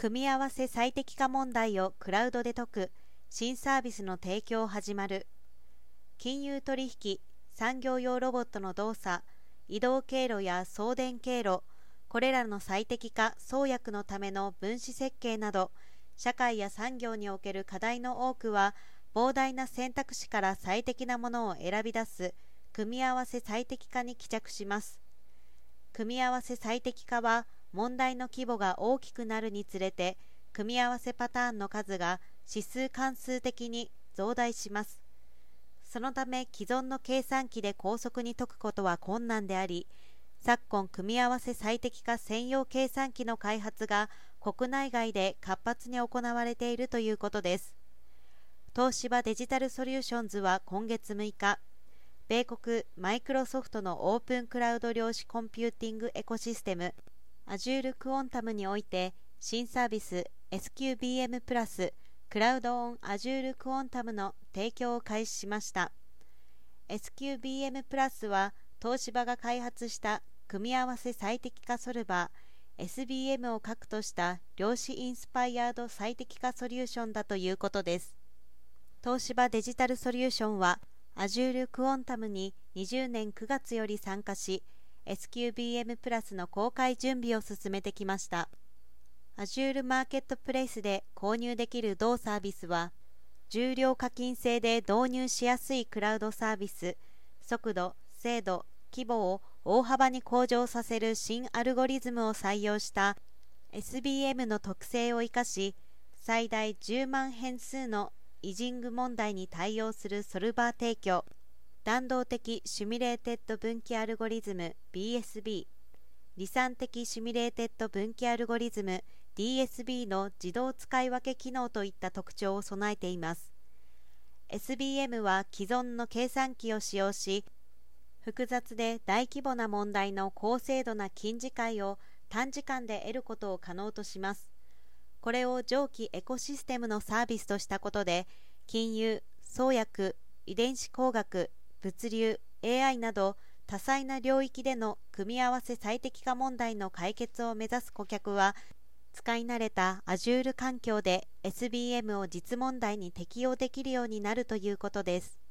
組み合わせ最適化問題をクラウドで解く新サービスの提供始まる。金融取引産業用ロボットの動作移動経路や送電経路これらの最適化創薬のための分子設計など社会や産業における課題の多くは膨大な選択肢から最適なものを選び出す組み合わせ最適化に帰着します。組み合わせ最適化は問題の規模が大きくなるにつれて組み合わせパターンの数が指数関数的に増大します。そのため既存の計算機で高速に解くことは困難であり昨今組み合わせ最適化専用計算機の開発が国内外で活発に行われているということです。東芝デジタルソリューションズは今月6日米国マイクロソフトのオープンクラウド量子コンピューティングエコシステム Azure クオンタムにおいて新サービス SQBM プラスクラウドオン Azure クオンタムの提供を開始しました。SQBM プラスは東芝が開発した組み合わせ最適化ソルバー SBM を核とした量子インスパイアード最適化ソリューションだということです。東芝デジタルソリューションは Azure クオンタムに20年9月より参加し SQBM プラスの公開準備を進めてきました。Azure マーケットプレイスで購入できる同サービスは重量課金制で導入しやすいクラウドサービス速度、精度、規模を大幅に向上させる新アルゴリズムを採用した SBM の特性を生かし最大10万変数のイジング問題に対応するソルバー提供。弾道的シミュレーテッド分岐アルゴリズム BSB 離散的シミュレーテッド分岐アルゴリズム DSB の自動使い分け機能といった特徴を備えています。SBM は既存の計算機を使用し複雑で大規模な問題の高精度な近似解を短時間で得ることを可能とします。これを上記エコシステムのサービスとしたことで金融、創薬、遺伝子工学、物流、AI など多彩な領域での組み合わせ最適化問題の解決を目指す顧客は使い慣れた Azure 環境で SBM を実問題に適用できるようになるということです。